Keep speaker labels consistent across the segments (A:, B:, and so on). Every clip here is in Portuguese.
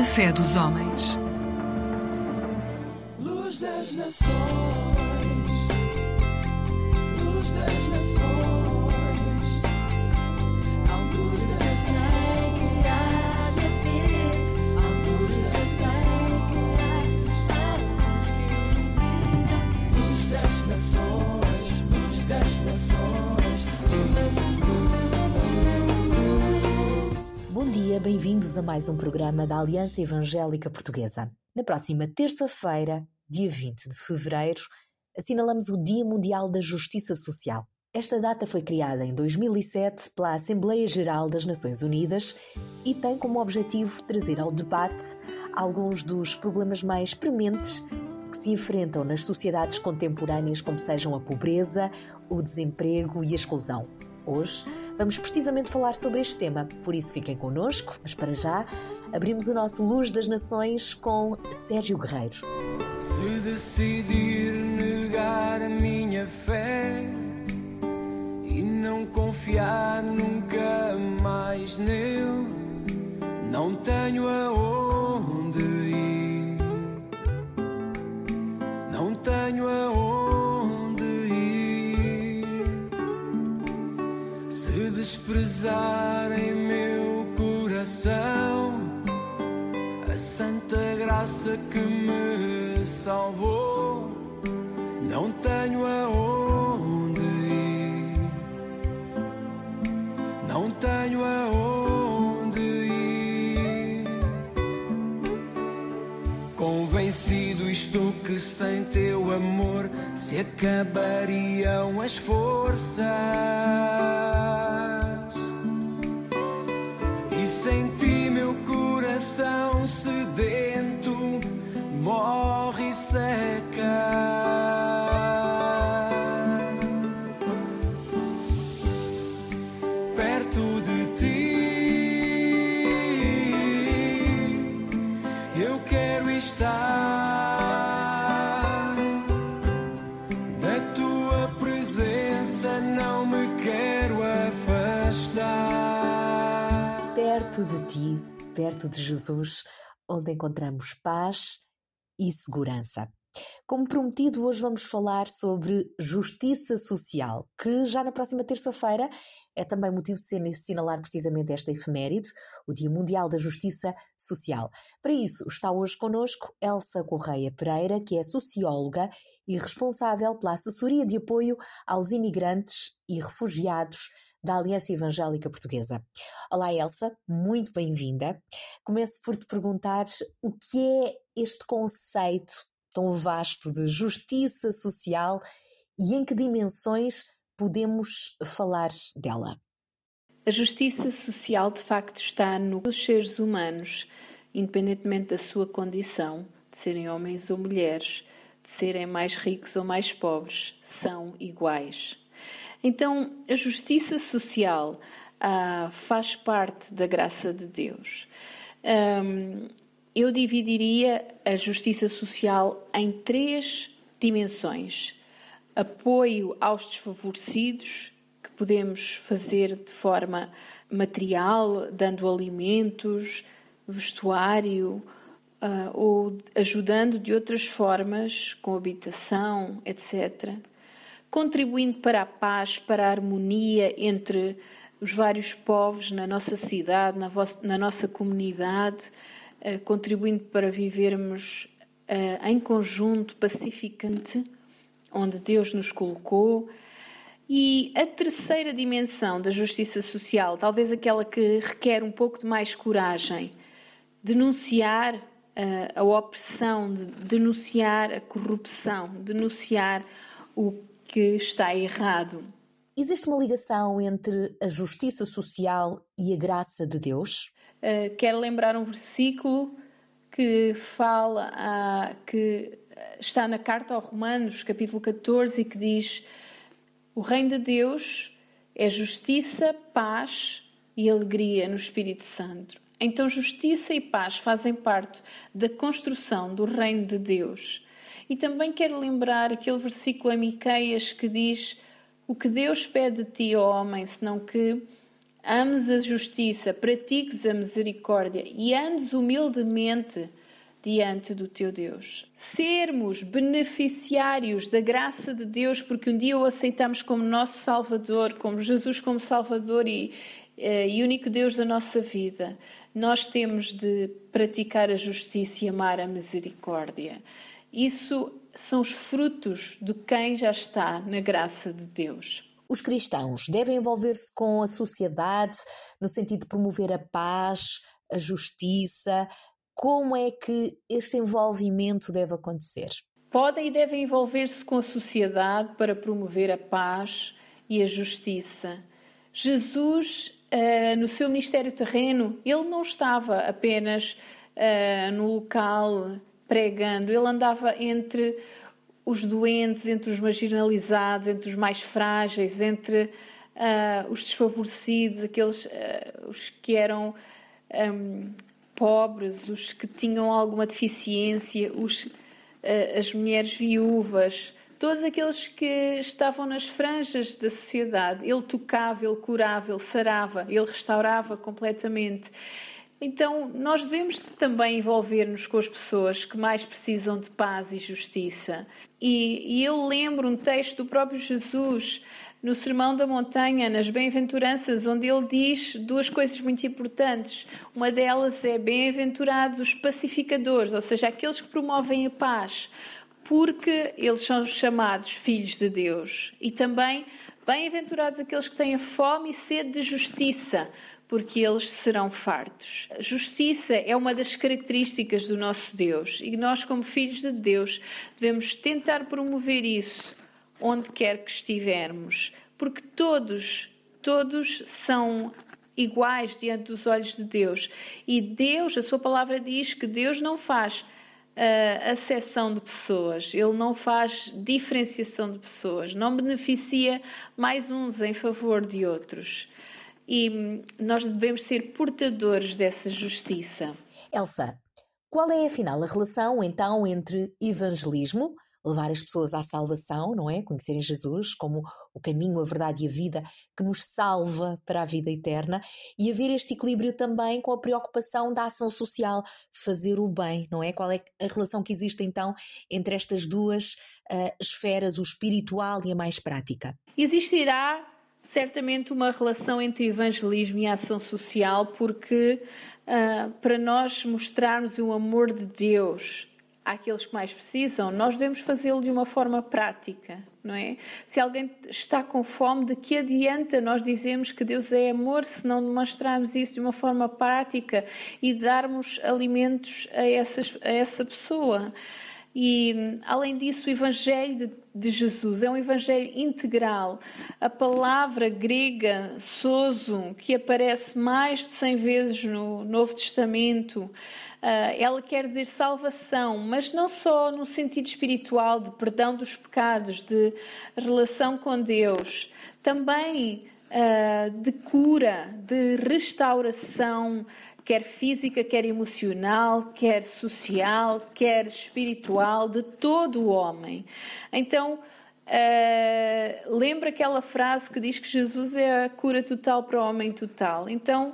A: A fé dos homens.
B: Luz das nações, luz das nações, a luz das sei que há de vir, a luz das sei que há a luz que ilumina, luz das nações, luz das nações.
C: Bom dia, bem-vindos a mais um programa da Aliança Evangélica Portuguesa. Na próxima terça-feira, dia 20 de fevereiro, assinalamos o Dia Mundial da Justiça Social. Esta data foi criada em 2007 pela Assembleia Geral das Nações Unidas e tem como objetivo trazer ao debate alguns dos problemas mais prementes que se enfrentam nas sociedades contemporâneas, como sejam a pobreza, o desemprego e a exclusão. Hoje vamos precisamente falar sobre este tema, por isso fiquem connosco, mas para já abrimos o nosso Luz das Nações com Sérgio Guerreiro.
B: Se decidir negar a minha fé e não confiar nunca mais nele, não tenho aonde graça que me salvou, não tenho aonde ir, não tenho aonde ir. Convencido estou que sem teu amor se acabariam as forças. Perto de
C: Jesus, onde encontramos paz e segurança. Como prometido, hoje vamos falar sobre justiça social, que já na próxima terça-feira é também motivo de assinalar precisamente esta efeméride, o Dia Mundial da Justiça Social. Para isso, está hoje connosco Elsa Correia Pereira, que é socióloga e responsável pela assessoria de apoio aos imigrantes e refugiados da Aliança Evangélica Portuguesa. Olá, Elsa, muito bem-vinda. Começo por te perguntar o que é este conceito tão vasto de justiça social e em que dimensões podemos falar dela?
D: A justiça social, de facto, está nos seres humanos, independentemente da sua condição, de serem homens ou mulheres, de serem mais ricos ou mais pobres, são iguais. Então, a justiça social ah, faz parte da graça de Deus. Um, eu dividiria a justiça social em três dimensões: apoio aos desfavorecidos, que podemos fazer de forma material, dando alimentos, vestuário, uh, ou ajudando de outras formas, com habitação, etc. Contribuindo para a paz, para a harmonia entre os vários povos na nossa cidade, na, vossa, na nossa comunidade, uh, contribuindo para vivermos uh, em conjunto, pacificamente, onde Deus nos colocou. E a terceira dimensão da justiça social, talvez aquela que requer um pouco de mais coragem, denunciar uh, a opressão, de denunciar a corrupção, denunciar o que está errado.
C: Existe uma ligação entre a justiça social e a graça de Deus?
D: Uh, quero lembrar um versículo que fala, uh, que está na carta aos Romanos, capítulo 14, e que diz: O reino de Deus é justiça, paz e alegria no Espírito Santo. Então, justiça e paz fazem parte da construção do reino de Deus. E também quero lembrar aquele versículo em Miqueias que diz: O que Deus pede de ti, ó homem, senão que ames a justiça, pratiques a misericórdia e andes humildemente diante do teu Deus. Sermos beneficiários da graça de Deus, porque um dia o aceitamos como nosso Salvador, como Jesus como Salvador e, eh, e único Deus da nossa vida, nós temos de praticar a justiça e amar a misericórdia. Isso são os frutos de quem já está na graça de Deus.
C: Os cristãos devem envolver-se com a sociedade no sentido de promover a paz, a justiça, como é que este envolvimento deve acontecer?
D: Podem e devem envolver-se com a sociedade para promover a paz e a justiça. Jesus, uh, no seu ministério terreno, ele não estava apenas uh, no local pregando, ele andava entre os doentes, entre os marginalizados, entre os mais frágeis, entre uh, os desfavorecidos, aqueles os que eram um, pobres, os que tinham alguma deficiência, os, eh, as mulheres viúvas, todos aqueles que estavam nas franjas da sociedade. Ele tocava, ele curava, ele sarava, ele restaurava completamente. Então, nós devemos também envolver-nos com as pessoas que mais precisam de paz e justiça. E, e eu lembro um texto do próprio Jesus no Sermão da Montanha, nas Bem-aventuranças, onde ele diz duas coisas muito importantes. Uma delas é: bem-aventurados os pacificadores, ou seja, aqueles que promovem a paz, porque eles são chamados filhos de Deus. E também, bem-aventurados aqueles que têm fome e sede de justiça, porque eles serão fartos. Justiça é uma das características do nosso Deus e nós, como filhos de Deus, devemos tentar promover isso onde quer que estivermos, porque todos, todos são iguais diante dos olhos de Deus. E Deus, a sua palavra diz que Deus não faz uh, acessão de pessoas, Ele não faz diferenciação de pessoas, não beneficia mais uns em favor de outros. E nós devemos ser portadores dessa justiça.
C: Elsa, qual é afinal a relação então entre evangelismo, levar as pessoas à salvação, não é? Conhecerem Jesus como o caminho, a verdade e a vida que nos salva para a vida eterna e haver este equilíbrio também com a preocupação da ação social, fazer o bem, não é? Qual é a relação que existe então entre estas duas uh, esferas, o espiritual e a mais prática?
D: Existirá certamente uma relação entre evangelismo e ação social, porque uh, para nós mostrarmos o amor de Deus àqueles que mais precisam, nós devemos fazê-lo de uma forma prática, não é? Se alguém está com fome, de que adianta nós dizermos que Deus é amor se não demonstrarmos isso de uma forma prática e darmos alimentos a, essas, a essa pessoa? E, além disso, o Evangelho de, de, Jesus é um Evangelho integral. A palavra grega sozo, que aparece mais de 100 vezes no Novo Testamento, Uh, ela quer dizer salvação, mas não só no sentido espiritual de perdão dos pecados, de relação com Deus, também uh, de cura, de restauração, quer física, quer emocional, quer social, quer espiritual, de todo o homem. Então, uh, lembra aquela frase que diz que Jesus é a cura total para o homem total. Então,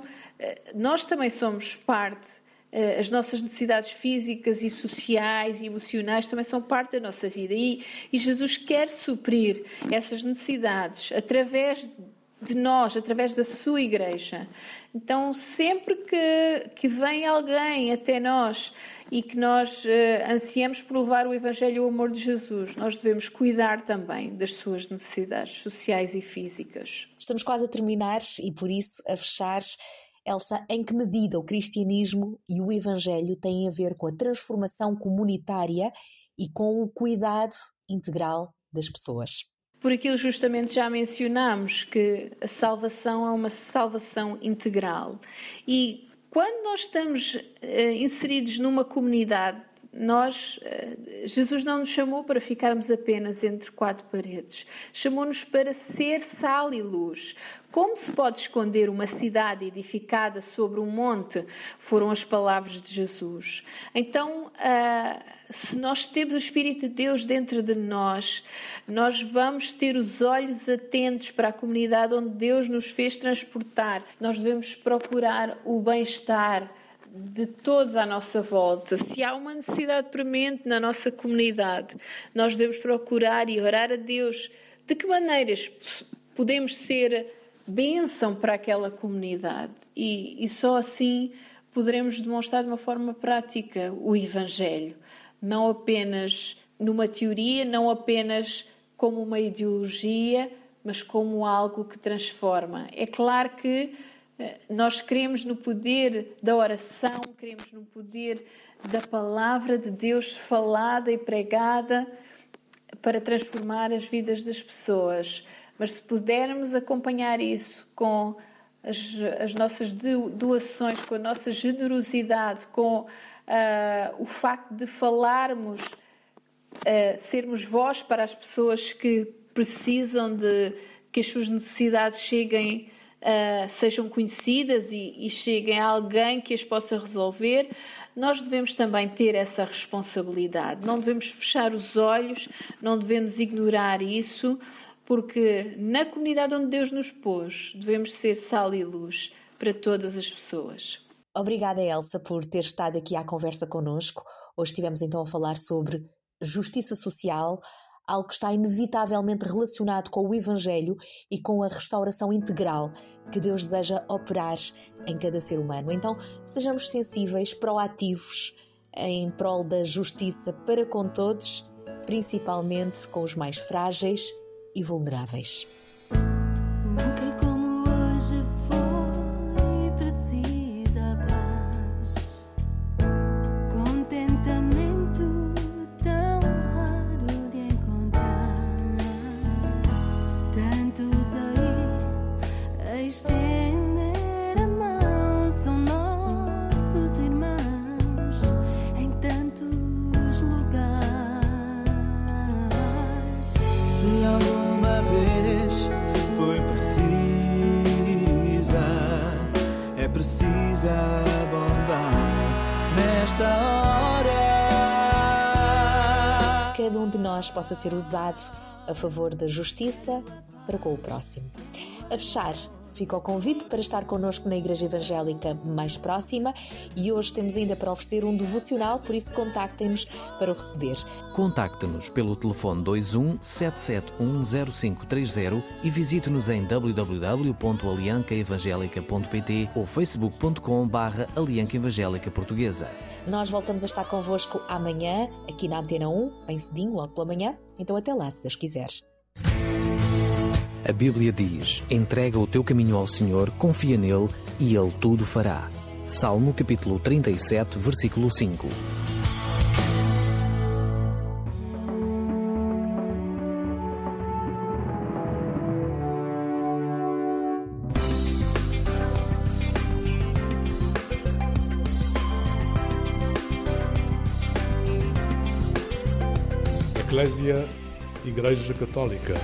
D: nós também somos parte eh, as nossas necessidades físicas e sociais e emocionais também são parte da nossa vida. E, e Jesus quer suprir essas necessidades através de nós, através da sua igreja. Então, sempre que, que vem alguém até nós e que nós uh, ansiamos por levar o Evangelho e o amor de Jesus, nós devemos cuidar também das suas necessidades sociais e físicas.
C: Estamos quase a terminar e, por isso, a fechar Elsa, em que medida o cristianismo e o evangelho têm a ver com a transformação comunitária e com o cuidado integral das pessoas?
D: Por aquilo justamente já mencionámos que a salvação é uma salvação integral. E quando nós estamos uh, inseridos numa comunidade, nós, eh, Jesus não nos chamou para ficarmos apenas entre quatro paredes. Chamou-nos para ser sal e luz. Como se pode esconder uma cidade edificada sobre um monte? Foram as palavras de Jesus. Então, ah, se nós temos o Espírito de Deus dentro de nós, nós vamos ter os olhos atentos para a comunidade onde Deus nos fez transportar. Nós devemos procurar o bem-estar de todos à nossa volta. Se há uma necessidade premente na nossa comunidade, nós devemos procurar e orar a Deus de que maneiras podemos ser bênção para aquela comunidade. E, e só assim poderemos demonstrar de uma forma prática o Evangelho. Não apenas numa teoria, não apenas como uma ideologia, mas como algo que transforma. É claro que nós queremos no poder da oração, queremos no poder da palavra de Deus falada e pregada para transformar as vidas das pessoas. Mas se pudermos acompanhar isso com as, as nossas doações, com a nossa generosidade, com uh, o facto de falarmos, uh, sermos voz para as pessoas que precisam de que as suas necessidades cheguem, uh, sejam conhecidas e, e cheguem a alguém que as possa resolver, nós devemos também ter essa responsabilidade. Não devemos fechar os olhos, não devemos ignorar isso, porque na comunidade onde Deus nos pôs, devemos ser sal e luz para todas as pessoas.
C: Obrigada, Elsa, por ter estado aqui à conversa connosco. Hoje estivemos então a falar sobre justiça social, algo que está inevitavelmente relacionado com o Evangelho e com a restauração integral que Deus deseja operar em cada ser humano. Então, sejamos sensíveis, proativos em prol da justiça para com todos, principalmente com os mais frágeis e vulneráveis. Possa ser usado a favor da justiça para com o próximo. A fechar, fica o convite para estar connosco na Igreja Evangélica mais próxima e hoje temos ainda para oferecer um devocional, por isso contactem-nos para o receber.
A: Contacte-nos pelo telefone 21 7710530 e visite-nos em www.aliancaevangelica.pt ou facebook.com barra Alianca Evangélica Portuguesa.
C: Nós voltamos a estar convosco amanhã, aqui na Antena 1, bem cedinho, logo pela manhã. Então até lá, se Deus quiser.
A: A Bíblia diz: entrega o teu caminho ao Senhor, confia nele e ele tudo fará. Salmo capítulo 37, versículo 5.
E: Eclésia Igreja Católica.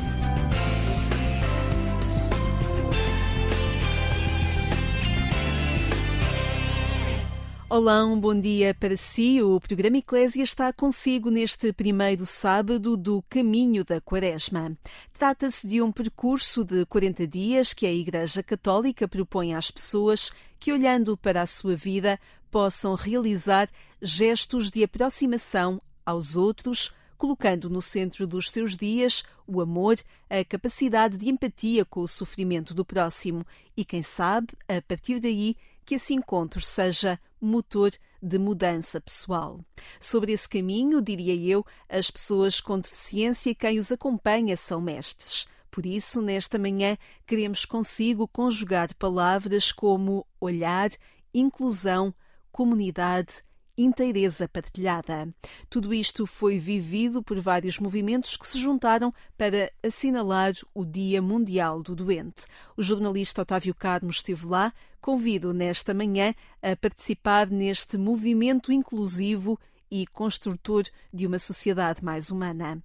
F: Olá, um bom dia para si. O programa Eclésia está consigo neste primeiro sábado do Caminho da Quaresma. Trata-se de um percurso de 40 dias que a Igreja Católica propõe às pessoas que, olhando para a sua vida, possam realizar gestos de aproximação aos outros, colocando no centro dos seus dias o amor, a capacidade de empatia com o sofrimento do próximo e, quem sabe, a partir daí, que esse encontro seja motor de mudança pessoal. Sobre esse caminho, diria eu, as pessoas com deficiência e quem os acompanha são mestres. Por isso, nesta manhã, queremos consigo conjugar palavras como olhar, inclusão, comunidade inteireza partilhada. Tudo isto foi vivido por vários movimentos que se juntaram para assinalar o Dia Mundial do Doente. O jornalista Otávio Carmo esteve lá. Convido nesta manhã a participar neste movimento inclusivo e construtor de uma sociedade mais humana.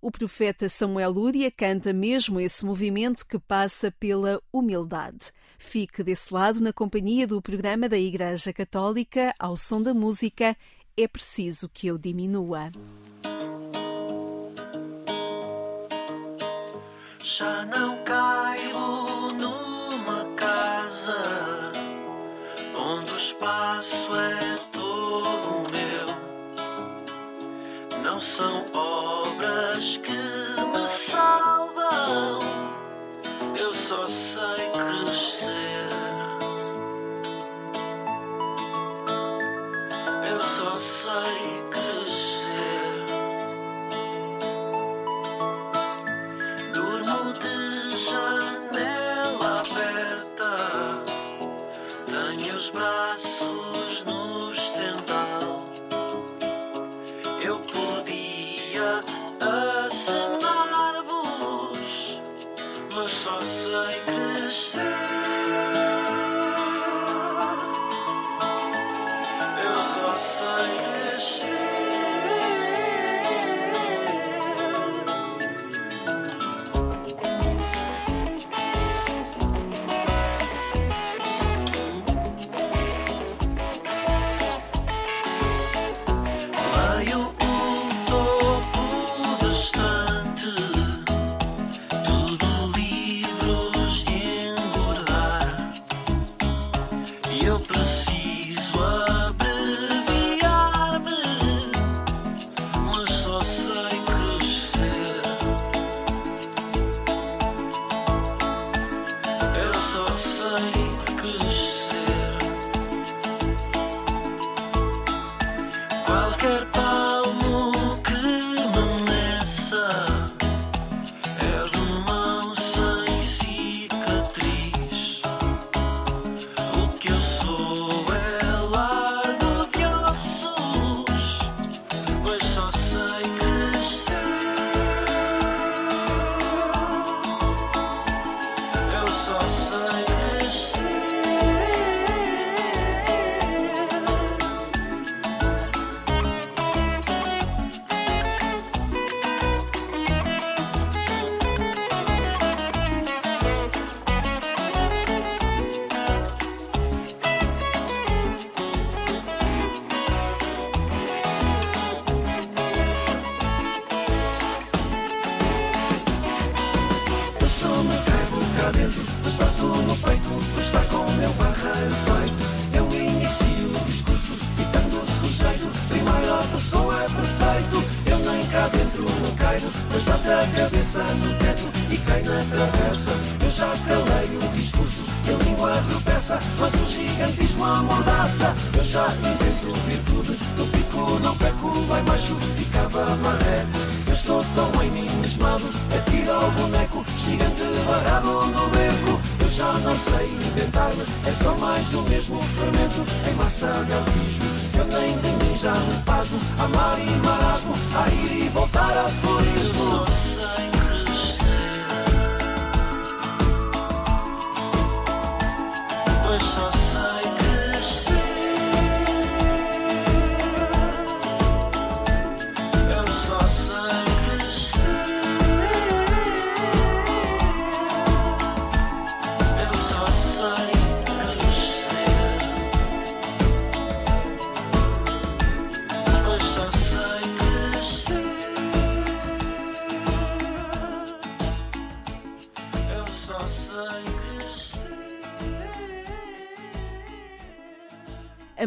F: O profeta Samuel Lúria canta mesmo esse movimento que passa pela humildade. Fique desse lado na companhia do programa da Igreja Católica ao som da música É preciso que eu diminua.
G: Já não caibo numa casa onde o espaço é São obras que me salvam, eu só sei crescer. Eu só sei crescer. Durmo de janela aberta, tenho os braços no estendal. Eu podia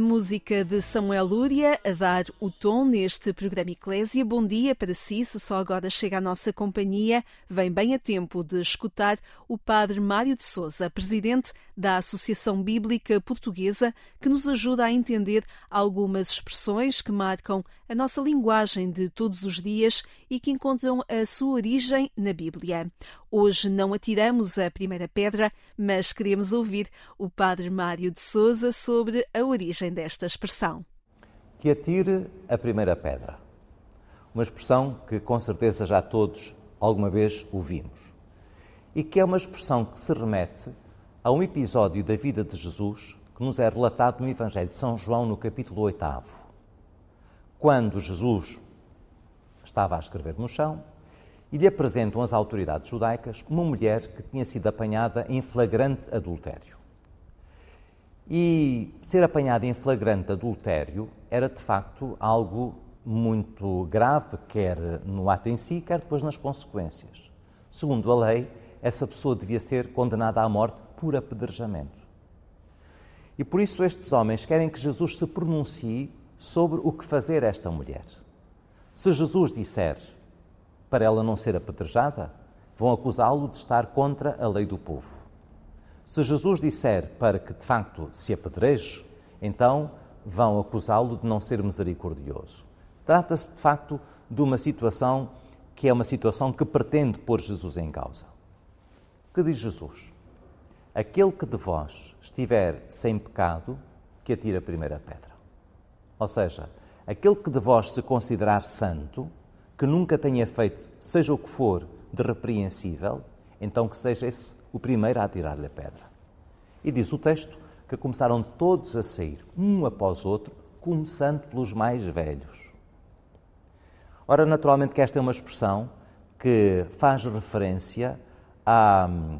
F: música de Samuel Lúria a dar o tom neste programa Eclésia. Bom dia para si, se só agora chega à nossa companhia, vem bem a tempo de escutar o Padre Mário de Souza, presidente da Associação Bíblica Portuguesa, que nos ajuda a entender algumas expressões que marcam a nossa linguagem de todos os dias e que encontram a sua origem na Bíblia. Hoje não atiramos a primeira pedra, mas queremos ouvir o Padre Mário de Souza sobre a origem desta expressão.
H: Que atire a primeira pedra. Uma expressão que com certeza já todos alguma vez ouvimos. E que é uma expressão que se remete a um episódio da vida de Jesus que nos é relatado no Evangelho de São João, no capítulo 8. Quando Jesus estava a escrever no chão e lhe apresentam as autoridades judaicas uma mulher que tinha sido apanhada em flagrante adultério. E ser apanhada em flagrante adultério era de facto algo muito grave, quer no ato em si, quer depois nas consequências. Segundo a lei, essa pessoa devia ser condenada à morte por apedrejamento. E por isso estes homens querem que Jesus se pronuncie sobre o que fazer esta mulher. Se Jesus disser para ela não ser apedrejada, vão acusá-lo de estar contra a lei do povo. Se Jesus disser para que de facto se apedreje, então vão acusá-lo de não ser misericordioso. Trata-se de facto de uma situação que é uma situação que pretende pôr Jesus em causa. O que diz Jesus? Aquele que de vós estiver sem pecado, que atire a primeira pedra. Ou seja, aquele que de vós se considerar santo, que nunca tenha feito, seja o que for, de repreensível, então que seja esse o primeiro a atirar-lhe a pedra. E diz o texto que começaram todos a sair, um após outro, começando pelos mais velhos. Ora, naturalmente que esta é uma expressão que faz referência à hum,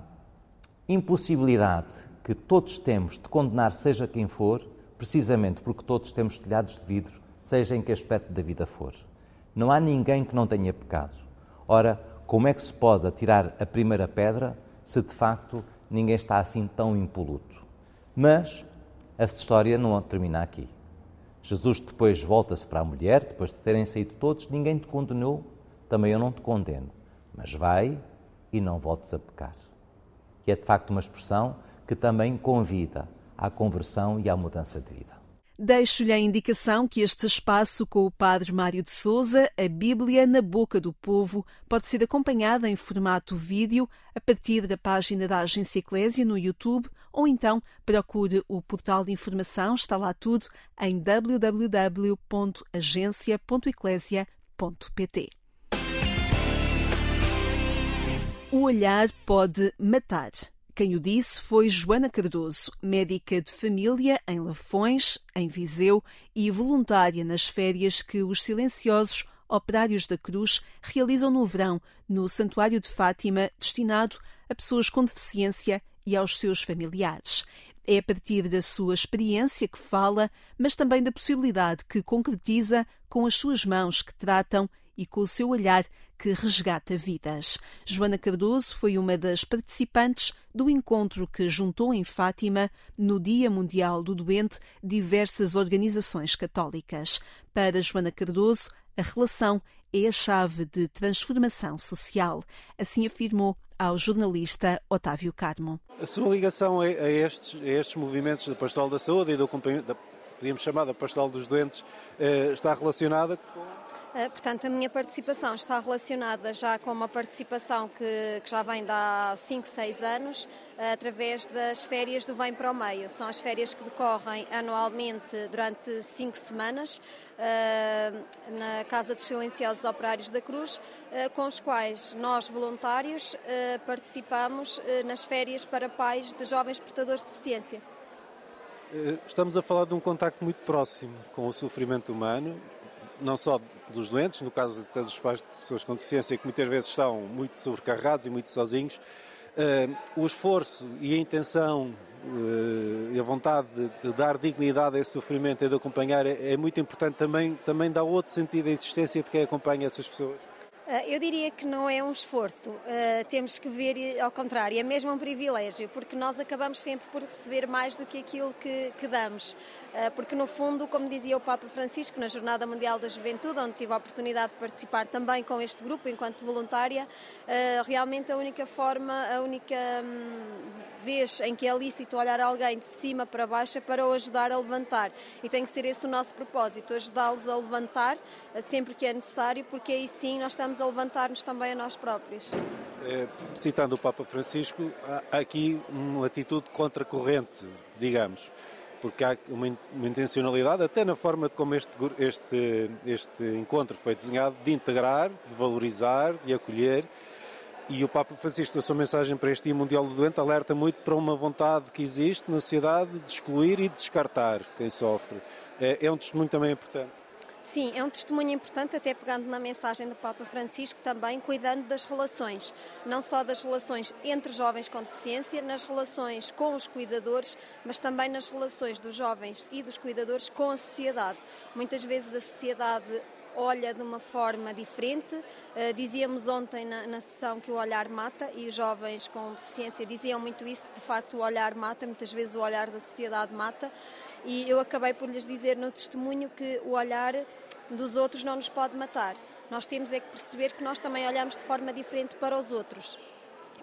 H: impossibilidade que todos temos de condenar seja quem for, precisamente porque todos temos telhados de vidro, seja em que aspecto da vida for. Não há ninguém que não tenha pecado. Ora, como é que se pode atirar a primeira pedra se de facto ninguém está assim tão impoluto? Mas esta história não termina aqui. Jesus depois volta-se para a mulher, depois de terem saído todos, ninguém te condenou, também eu não te condeno. Mas vai e não voltes a pecar. E é de facto uma expressão que também convida à conversão e à mudança de vida.
F: Deixo-lhe a indicação que este espaço com o Padre Mário de Souza, a Bíblia na boca do povo, pode ser acompanhado em formato vídeo a partir da página da Agência Eclésia no YouTube ou então procure o portal de informação, está lá tudo em www.agencia.eclésia.pt. O olhar pode matar. Quem o disse foi Joana Cardoso, médica de família em Lafões, em Viseu e voluntária nas férias que os silenciosos operários da Cruz realizam no verão no Santuário de Fátima, destinado a pessoas com deficiência e aos seus familiares. É a partir da sua experiência que fala, mas também da possibilidade que concretiza com as suas mãos que tratam e com o seu olhar que resgata vidas. Joana Cardoso foi uma das participantes do encontro que juntou em Fátima, no Dia Mundial do Doente, diversas organizações católicas. Para Joana Cardoso, a relação é a chave de transformação social. Assim afirmou ao jornalista Otávio Carmo.
I: A sua ligação a, estes, a estes movimentos da Pastoral da Saúde e do acompanhamento, podíamos chamar da Pastoral dos Doentes, eh, está relacionada com
J: portanto, a minha participação está relacionada já com uma participação que, que já vem de há 5, 6 anos, eh, através das férias do Vem para o Meio. São as férias que decorrem anualmente durante 5 semanas eh, na Casa dos Silenciosos Operários da Cruz, com os quais nós, voluntários, participamos nas férias para pais de jovens portadores de deficiência.
I: Estamos a falar de um contacto muito próximo com o sofrimento humano, não só dos doentes, no caso dos pais de pessoas com deficiência, que muitas vezes estão muito sobrecarregados e muito sozinhos, uh, o esforço e a intenção uh, e a vontade de, de, dar dignidade a esse sofrimento e de acompanhar é, é muito importante também, também dá outro sentido à existência de quem acompanha essas pessoas.
J: Ah, eu diria que não é um esforço, uh, temos que ver ao contrário, é mesmo um privilégio, porque nós acabamos sempre por receber mais do que aquilo que, que damos. Uh, porque, no fundo, como dizia o Papa Francisco na Jornada Mundial da Juventude, onde tive a oportunidade de participar também com este grupo enquanto voluntária, uh, realmente a única forma, a única hum, vez em que é lícito olhar alguém de cima para baixo é para o ajudar a levantar. E tem que ser esse o nosso propósito, ajudá-los a levantar sempre que é necessário, porque aí sim nós estamos a levantar-nos também a nós próprios.
I: Citando o Papa Francisco, há aqui uma atitude contracorrente, digamos, porque há uma, uma intencionalidade, até na forma de como este, este, este encontro foi desenhado, de integrar, de valorizar, de acolher. E o Papa Francisco, a sua mensagem para este Dia Mundial do Doente, alerta muito para uma vontade que existe na sociedade de excluir e de descartar quem sofre. É, é um testemunho também importante.
J: Sim, é um testemunho importante, até pegando na mensagem do Papa Francisco, também cuidando das relações, não só das relações entre jovens com deficiência, nas relações com os cuidadores, mas também nas relações dos jovens e dos cuidadores com a sociedade. Muitas vezes a sociedade olha de uma forma diferente. Uh, dizíamos ontem na, na, sessão que o olhar mata e os jovens com deficiência diziam muito isso. De facto, o olhar mata, muitas vezes o olhar da sociedade mata. E eu acabei por lhes dizer no testemunho que o olhar dos outros não nos pode matar. Nós temos é que perceber que nós também olhamos de forma diferente para os outros.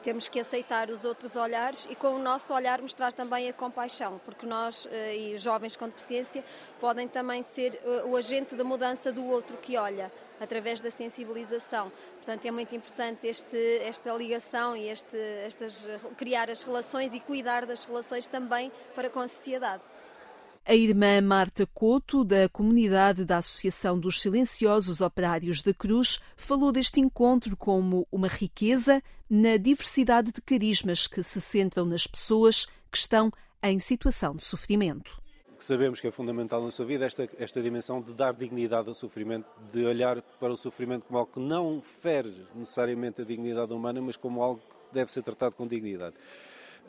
J: Temos que aceitar os outros olhares e, com o nosso olhar, mostrar também a compaixão, porque nós eh, e jovens com deficiência podem também ser eh, o agente da mudança do outro que olha, através da sensibilização. Portanto, é muito importante este, esta ligação e este, estas, criar as relações e cuidar das relações também para com a sociedade.
F: A irmã Marta Couto, da comunidade da Associação dos Silenciosos Operários da Cruz, falou deste encontro como uma riqueza na diversidade de carismas que se centram nas pessoas que estão em situação de sofrimento.
I: Que sabemos que é fundamental na sua vida esta, esta dimensão de dar dignidade ao sofrimento, de olhar para o sofrimento como algo que não fere necessariamente a dignidade humana, mas como algo que deve ser tratado com dignidade.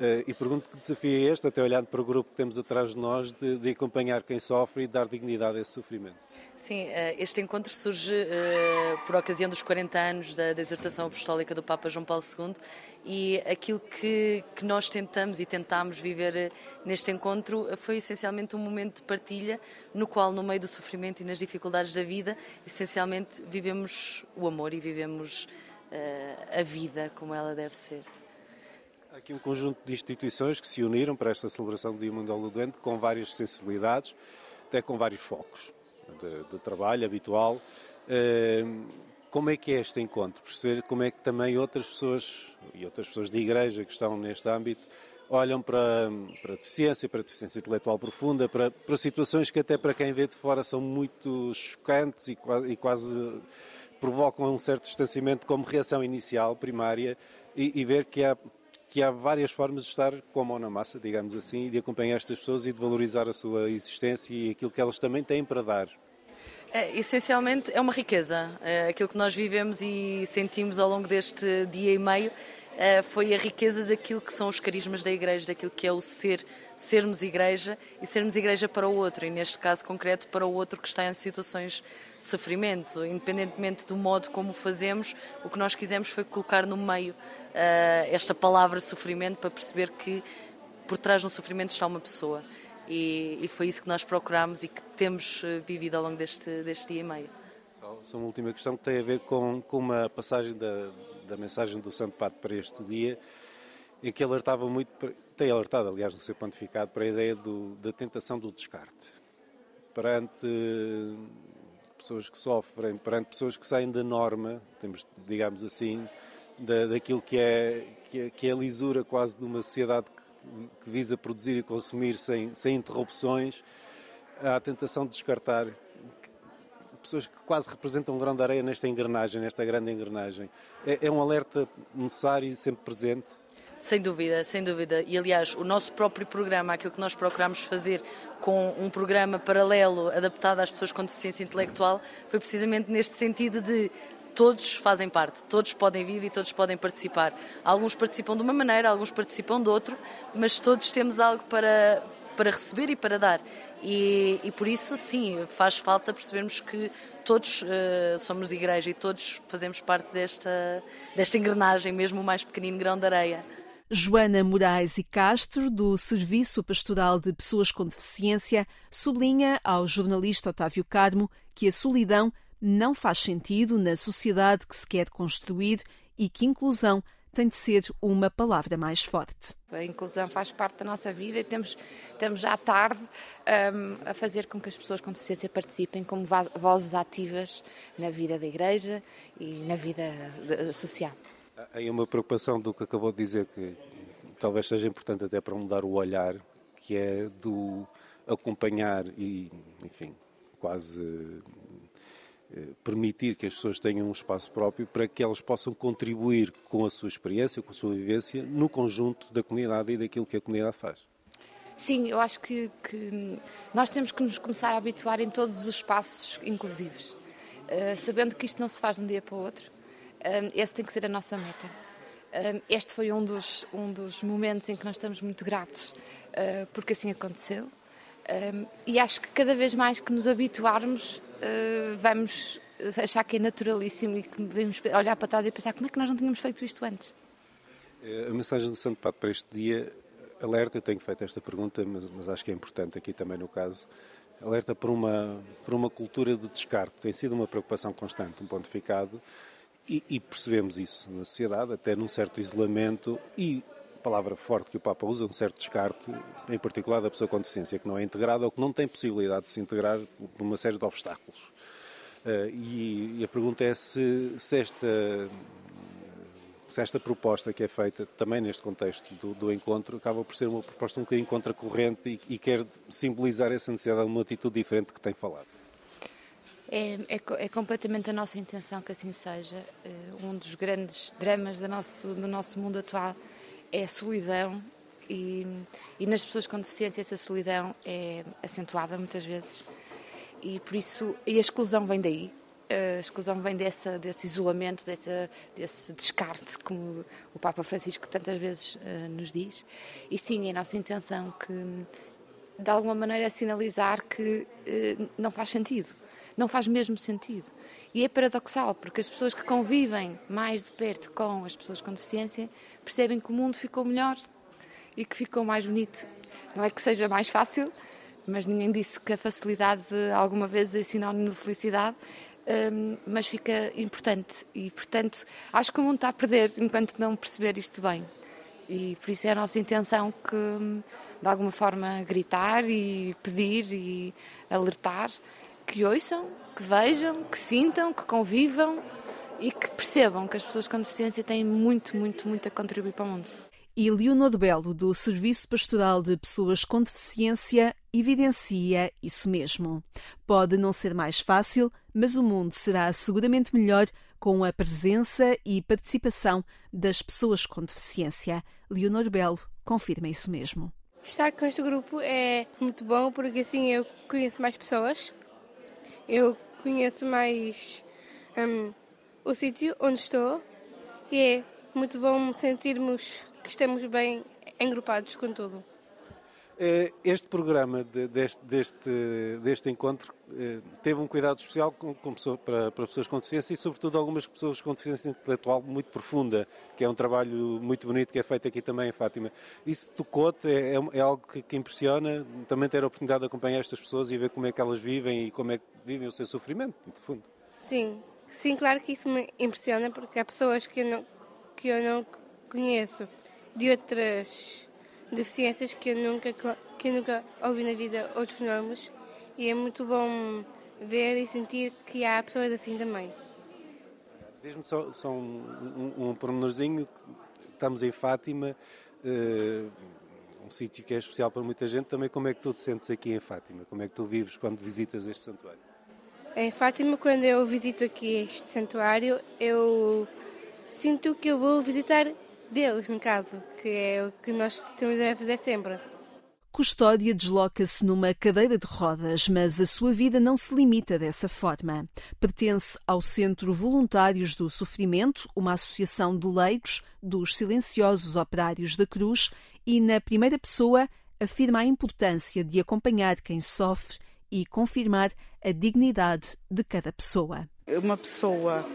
I: Uh, e pergunto que desafio é este, até olhando para o grupo que temos atrás de nós, de, de acompanhar quem sofre e dar dignidade a esse sofrimento.
K: Sim, uh, este encontro surge uh, por ocasião dos 40 anos da, da exortação apostólica do Papa João Paulo II e aquilo que, que nós tentamos e tentámos viver neste encontro foi essencialmente um momento de partilha no qual, no meio do sofrimento e nas dificuldades da vida, essencialmente vivemos o amor e vivemos a vida como ela deve ser.
I: Há aqui um conjunto de instituições que se uniram para esta celebração do Dia Mundial do Doente com várias sensibilidades, até com vários focos de, de trabalho habitual. Uh, como é que é este encontro? Perceber como é que também outras pessoas e outras pessoas de igreja que estão neste âmbito olham para, para a deficiência, para a deficiência intelectual profunda, para, para situações que até para quem vê de fora são muito chocantes e, e quase provocam um certo distanciamento como reação inicial, primária, e, e ver que há que há várias formas de estar com a mão na massa, digamos assim, de acompanhar estas pessoas e de valorizar a sua existência e aquilo que elas também têm para dar.
K: É, essencialmente é uma riqueza. É, aquilo que nós vivemos e sentimos ao longo deste dia e meio foi a riqueza daquilo que são os carismas da Igreja, daquilo que é o ser, sermos Igreja e sermos Igreja para o outro, e neste caso concreto para o outro que está em situações de sofrimento. Independentemente do modo como o fazemos, o que nós quisemos foi colocar no meio uh, esta palavra sofrimento para perceber que por trás um sofrimento está uma pessoa. E, e foi isso que nós procuramos e que temos uh, vivido ao longo deste, deste dia e meio.
I: Só uma última questão que tem a ver com, com uma passagem da, da mensagem do Santo Padre para este dia, em que alertava muito, tem alertado, aliás, no seu pontificado, para a ideia do, da tentação do descarte. Perante pessoas que sofrem, perante pessoas que saem da norma, temos, digamos assim, da, daquilo que é, que é, que é a lisura quase de uma sociedade que, que visa produzir e consumir sem, sem interrupções, há a tentação de descartar pessoas que quase representam um grão de areia nesta engrenagem, nesta grande engrenagem. É, é um alerta necessário e sempre presente?
K: Sem dúvida, sem dúvida. E aliás, o nosso próprio programa, aquilo que nós procuramos fazer com um programa paralelo adaptado às pessoas com deficiência intelectual, foi precisamente neste sentido de todos fazem parte, todos podem vir e todos podem participar. Alguns participam de uma maneira, alguns participam de outro, mas todos temos algo para, para receber e para dar. E, e por isso, sim, faz falta percebermos que todos uh, somos igreja e todos fazemos parte desta, desta engrenagem, mesmo o mais pequenino grão de areia.
F: Joana Moraes e Castro, do Serviço Pastoral de Pessoas com Deficiência, sublinha ao jornalista Otávio Carmo que a solidão não faz sentido na sociedade que se quer construir e que inclusão tem de ser uma palavra mais forte.
L: A inclusão faz parte da nossa vida e temos, estamos já tarde um, a fazer com que as pessoas com deficiência participem como vozes ativas na vida da Igreja e na vida social.
I: Há uma preocupação do que acabou de dizer que talvez seja importante até para mudar o olhar, que é do acompanhar e, enfim, quase permitir que as pessoas tenham um espaço próprio para que elas possam contribuir com a sua experiência, com a sua vivência, no conjunto da comunidade e daquilo que a comunidade faz.
L: Sim, eu acho que, que, nós temos que nos começar a habituar em todos os espaços inclusivos, uh, sabendo que isto não se faz de um dia para o outro. Uh, esse tem que ser a nossa meta. Uh, este foi um dos, um dos momentos em que nós estamos muito gratos, porque assim aconteceu. e acho que cada vez mais que nos habituarmos, vamos achar que é naturalíssimo e que vamos olhar para trás e pensar como é que nós não tínhamos feito isto antes.
I: A mensagem do Santo Padre para este dia alerta, eu tenho feito esta pergunta, mas, mas, acho que é importante aqui também no caso, alerta por uma, por uma cultura de descarte. Tem sido uma preocupação constante, um pontificado, e, e percebemos isso na sociedade, até num certo isolamento e palavra forte que o Papa usa, um certo descarte, em particular da pessoa com deficiência, que não é integrada ou que não tem possibilidade de se integrar por uma série de obstáculos. Uh, e, e, a pergunta é se, se esta se esta proposta que é feita também neste contexto do, do encontro acaba por ser uma proposta um bocadinho contracorrente e, e quer simbolizar essa necessidade de uma atitude diferente que tem falado.
L: É, é, é, completamente a nossa intenção que assim seja. Uh, um dos grandes dramas do nosso, do nosso mundo atual é a solidão e, e, nas pessoas com deficiência essa solidão é acentuada muitas vezes e por isso e a exclusão vem daí a exclusão vem dessa, desse isolamento, dessa, desse descarte, como o Papa Francisco tantas vezes uh, nos diz. E sim, é a nossa intenção que, de alguma maneira, é sinalizar que uh, não faz sentido, não faz mesmo sentido. E é paradoxal, porque as pessoas que convivem mais de perto com as pessoas com deficiência percebem que o mundo ficou melhor e que ficou mais bonito. Não é que seja mais fácil, mas ninguém disse que a facilidade alguma vez é sinónimo de felicidade um, mas fica importante e, portanto, acho que o mundo está a perder enquanto não perceber isto bem. E por isso é a nossa intenção que, de alguma forma, gritar e pedir e alertar que ouçam, que vejam, que sintam, que convivam e que percebam que as pessoas com deficiência têm muito, muito, muito a contribuir para o mundo.
F: E Leonor Belo, do Serviço Pastoral de Pessoas com Deficiência, evidencia isso mesmo. Pode não ser mais fácil, mas o mundo será seguramente melhor com a presença e participação das pessoas com deficiência. Leonor Belo confirma isso mesmo.
M: Estar com este grupo é muito bom porque assim eu conheço mais pessoas, eu conheço mais um, o sítio onde estou e é muito bom sentirmos que estamos bem engrupados com tudo.
I: Eh, este programa de, deste, deste, deste, encontro eh, teve um cuidado especial com, com pessoa, para, para, pessoas com deficiência e, sobretudo, algumas pessoas com deficiência intelectual muito profunda, que é um trabalho muito bonito que é feito aqui também em Fátima. Isso tocou-te? É, é, é, algo que, que, impressiona? Também ter a oportunidade de acompanhar estas pessoas e ver como é que elas vivem e como é que vivem o seu sofrimento, de fundo?
M: Sim, sim, claro que isso me impressiona, porque há pessoas que eu não, que eu não conheço de outras deficiências que eu nunca, que eu nunca ouvi na vida outros nomes e é muito bom ver e sentir que há pessoas assim também.
I: Diz-me só, só, um, um, um pormenorzinho, estamos em Fátima, uh, um sítio que é especial para muita gente, também como é que tu te sentes aqui em Fátima? Como é que tu vives quando visitas este santuário?
M: Em Fátima, quando eu visito aqui este santuário, eu sinto que eu vou visitar Deus, no caso, que é o que nós temos a fazer sempre.
F: Custódia desloca-se numa cadeira de rodas, mas a sua vida não se limita dessa forma. Pertence ao Centro Voluntários do Sofrimento, uma associação de leigos dos silenciosos operários da cruz, e, na primeira pessoa, afirma a importância de acompanhar quem sofre e confirmar a dignidade de cada pessoa.
N: Uma pessoa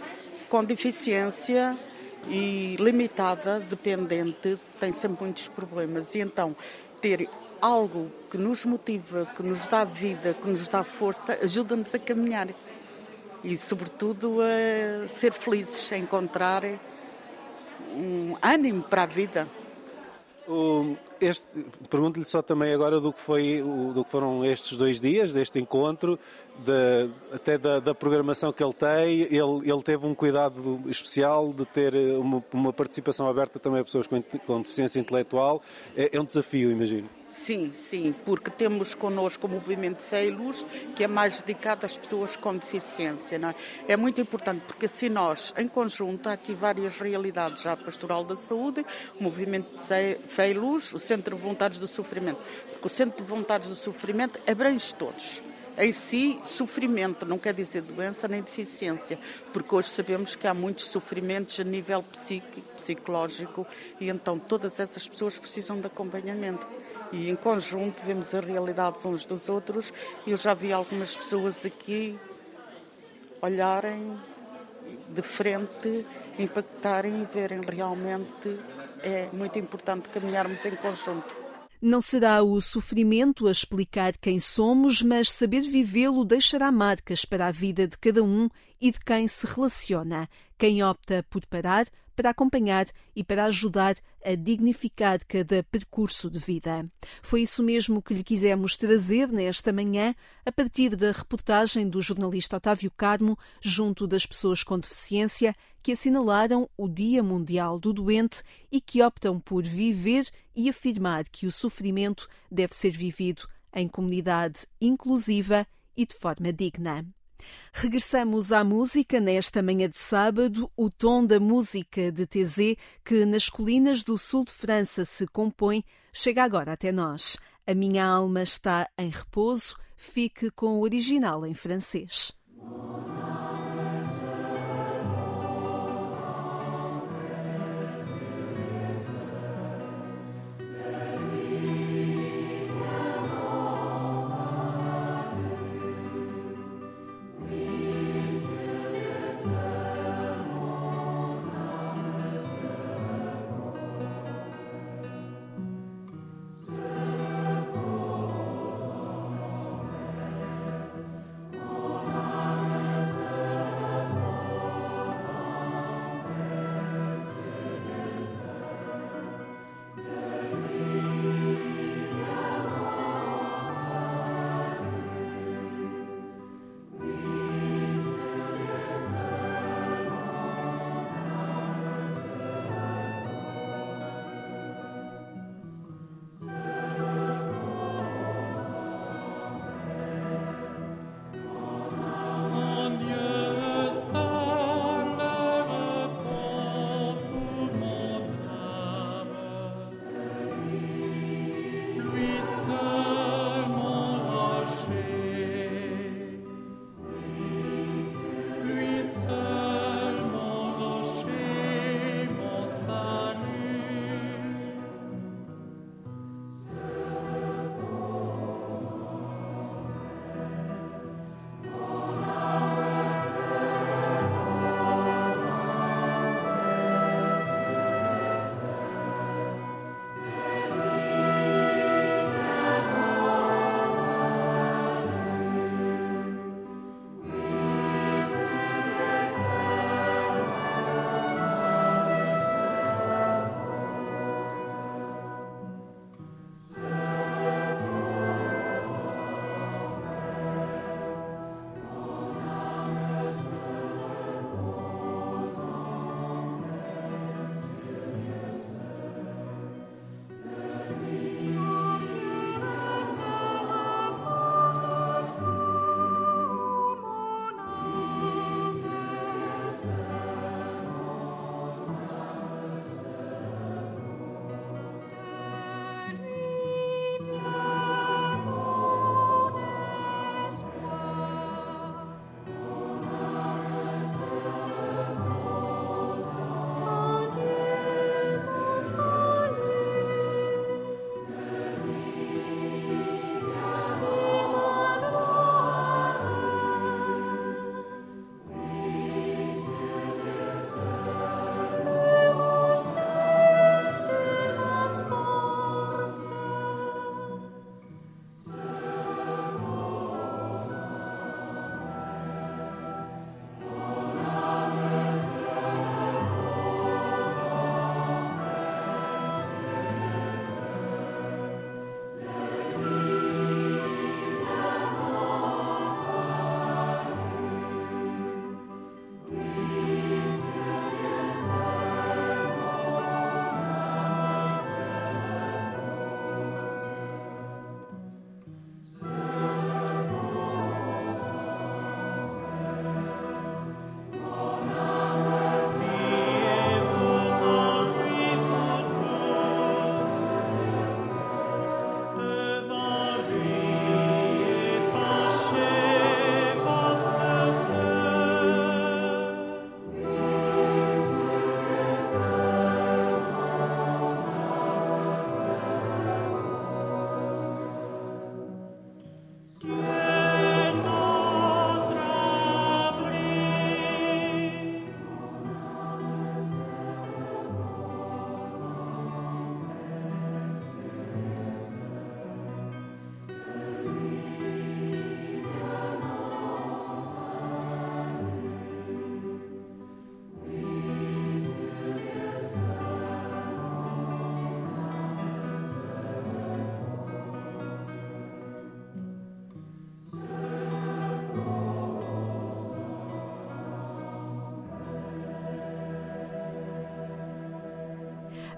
N: com deficiência e limitada, dependente, tem sempre muitos problemas. E então, ter algo que nos motiva, que nos dá vida, que nos dá força, ajuda-nos a caminhar. E, sobretudo, a ser felizes, a encontrar um ânimo para a vida.
I: Este, pergunto-lhe só também agora do que, foi, do que foram estes dois dias, deste encontro, de, até da, da, programação que ele tem. Ele, ele, teve um cuidado especial de ter uma, uma participação aberta também a pessoas com, com deficiência intelectual. É, é um desafio, imagino.
N: Sim, sim, porque temos connosco o movimento Fé Luz, que é mais dedicado às pessoas com deficiência. Não é? é muito importante, porque assim nós, em conjunto, há aqui várias realidades, já a Pastoral da Saúde, o movimento Fé Luz, o Centro de Voluntários do Sofrimento, porque o Centro de Voluntários do Sofrimento abrange todos. Em si, sofrimento não quer dizer doença nem deficiência, porque hoje sabemos que há muitos sofrimentos a nível psíquico, psicológico e então todas essas pessoas precisam de acompanhamento e em conjunto vemos as realidades uns dos outros. Eu já vi algumas pessoas aqui olharem de frente, impactarem e verem realmente é muito importante caminharmos em conjunto.
F: Não será o sofrimento a explicar quem somos, mas saber vivê-lo deixará marcas para a vida de cada um e de quem se relaciona. Quem opta por parar, para acompanhar e para ajudar a dignificar cada percurso de vida. Foi isso mesmo que lhe quisemos trazer nesta manhã, a partir da reportagem do jornalista Otávio Carmo, junto das pessoas com deficiência que assinalaram o Dia Mundial do Doente e que optam por viver e afirmar que o sofrimento deve ser vivido em comunidade inclusiva e de forma digna. Regressamos à música nesta manhã de sábado, o tom da música de TZ, que nas colinas do sul de França se compõe, chega agora até nós. A minha alma está em repouso, fique com o original em francês.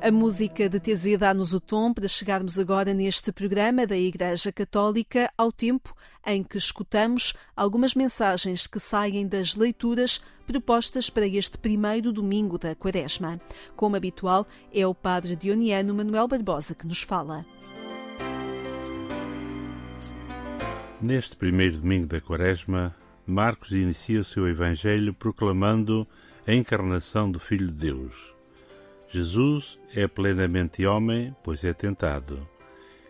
F: A música de TZ dá-nos o tom para chegarmos agora neste programa da Igreja Católica ao tempo em que escutamos algumas mensagens que saem das leituras propostas para este primeiro domingo da Quaresma. Como habitual, é o Padre Dioniano Manuel Barbosa que nos fala.
O: Neste primeiro domingo da Quaresma, Marcos inicia o seu Evangelho proclamando a encarnação do Filho de Deus. Jesus é plenamente homem, pois é tentado,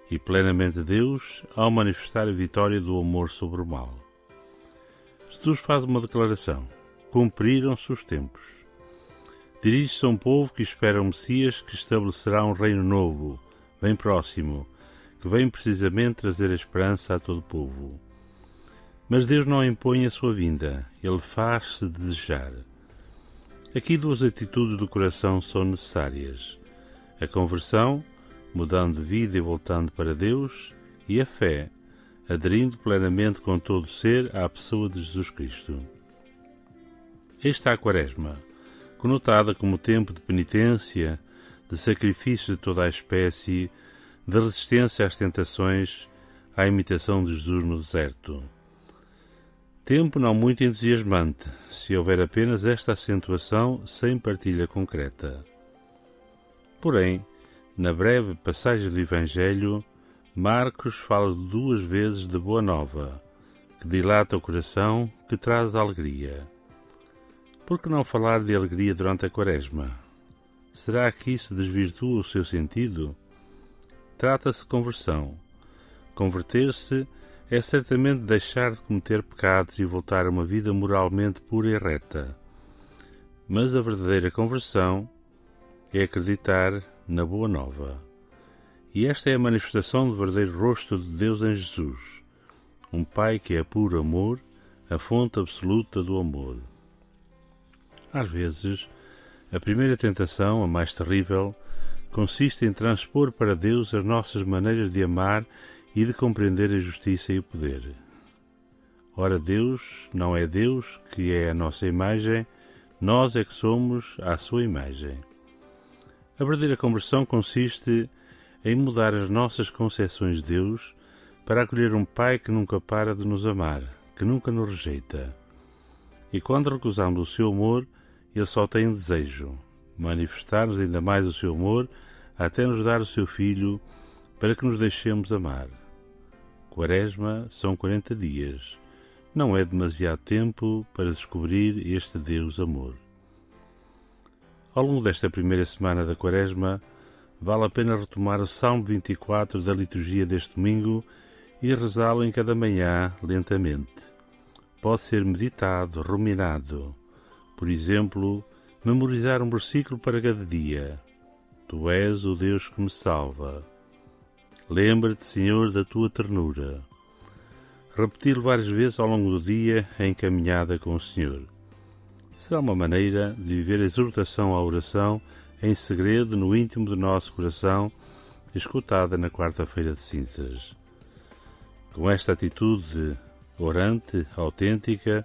O: e plenamente Deus ao manifestar a vitória do amor sobre o mal. Jesus faz uma declaração: cumpriram-se os tempos. Dirige-se a um povo que espera um Messias que estabelecerá um reino novo, bem próximo, que vem precisamente trazer a esperança a todo o povo. Mas Deus não impõe a sua vinda, ele faz-se desejar. Aqui duas atitudes do coração são necessárias: a conversão, mudando de vida e voltando para Deus, e a fé, aderindo plenamente com todo o ser à pessoa de Jesus Cristo. Esta é a Quaresma, conotada como tempo de penitência, de sacrifício de toda a espécie, de resistência às tentações, à imitação de Jesus no deserto. Tempo não muito entusiasmante, se houver apenas esta acentuação sem partilha concreta. Porém, na breve passagem do Evangelho, Marcos fala duas vezes de boa nova, que dilata o coração, que traz alegria. Por que não falar de alegria durante a quaresma? Será que isso desvirtua o seu sentido? Trata-se de conversão. Converter-se é certamente deixar de cometer pecados e voltar a uma vida moralmente pura e reta. Mas a verdadeira conversão é acreditar na Boa Nova. E esta é a manifestação do verdadeiro rosto de Deus em Jesus, um Pai que é puro amor, a fonte absoluta do amor. Às vezes, a primeira tentação, a mais terrível, consiste em transpor para Deus as nossas maneiras de amar e de compreender a justiça e o poder. Ora, Deus não é Deus que é a nossa imagem, nós é que somos a sua imagem. A verdadeira conversão consiste em mudar as nossas concepções de Deus para acolher um Pai que nunca para de nos amar, que nunca nos rejeita. E quando recusamos o seu amor, ele só tem um desejo: manifestar-nos ainda mais o seu amor até nos dar o seu Filho para que nos deixemos amar. Quaresma são 40 dias. Não é demasiado tempo para descobrir este Deus amor. Ao longo desta primeira semana da Quaresma, vale a pena retomar o Salmo 24 da liturgia deste domingo e rezá-lo em cada manhã lentamente. Pode ser meditado, ruminado. Por exemplo, memorizar um versículo para cada dia. Tu és o Deus que me salva. Lembra-te, Senhor, da tua ternura. Repeti-lo várias vezes ao longo do dia em caminhada com o Senhor. Será uma maneira de viver a exortação à oração em segredo no íntimo do nosso coração, escutada na quarta-feira de cinzas. Com esta atitude orante, autêntica,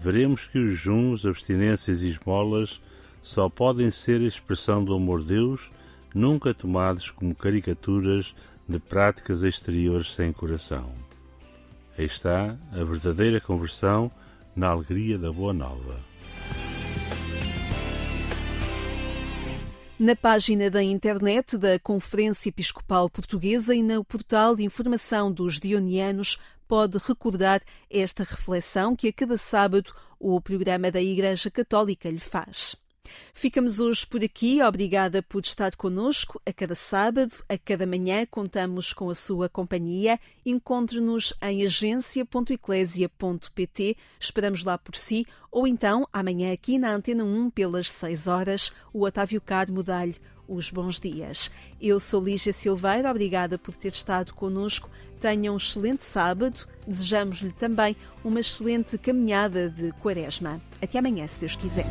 O: veremos que os juns, abstinências e esmolas só podem ser expressão do amor de Deus, nunca tomados como caricaturas de práticas exteriores sem coração. Aí está a verdadeira conversão na alegria da Boa Nova.
F: Na página da internet da Conferência Episcopal Portuguesa e no portal de informação dos Dionianos pode recordar esta reflexão que a cada sábado o programa da Igreja Católica lhe faz. Ficamos hoje por aqui. Obrigada por estar conosco a cada sábado, a cada manhã. Contamos com a sua companhia. Encontre-nos em agência.eclésia.pt. Esperamos lá por si. Ou então, amanhã aqui na Antena 1, pelas 6 horas, o Otávio Carmo dá-lhe os bons dias. Eu sou Lígia Silveira, obrigada por ter estado conosco. Tenha um excelente sábado. Desejamos-lhe também uma excelente caminhada de quaresma. Até amanhã, se Deus quiser.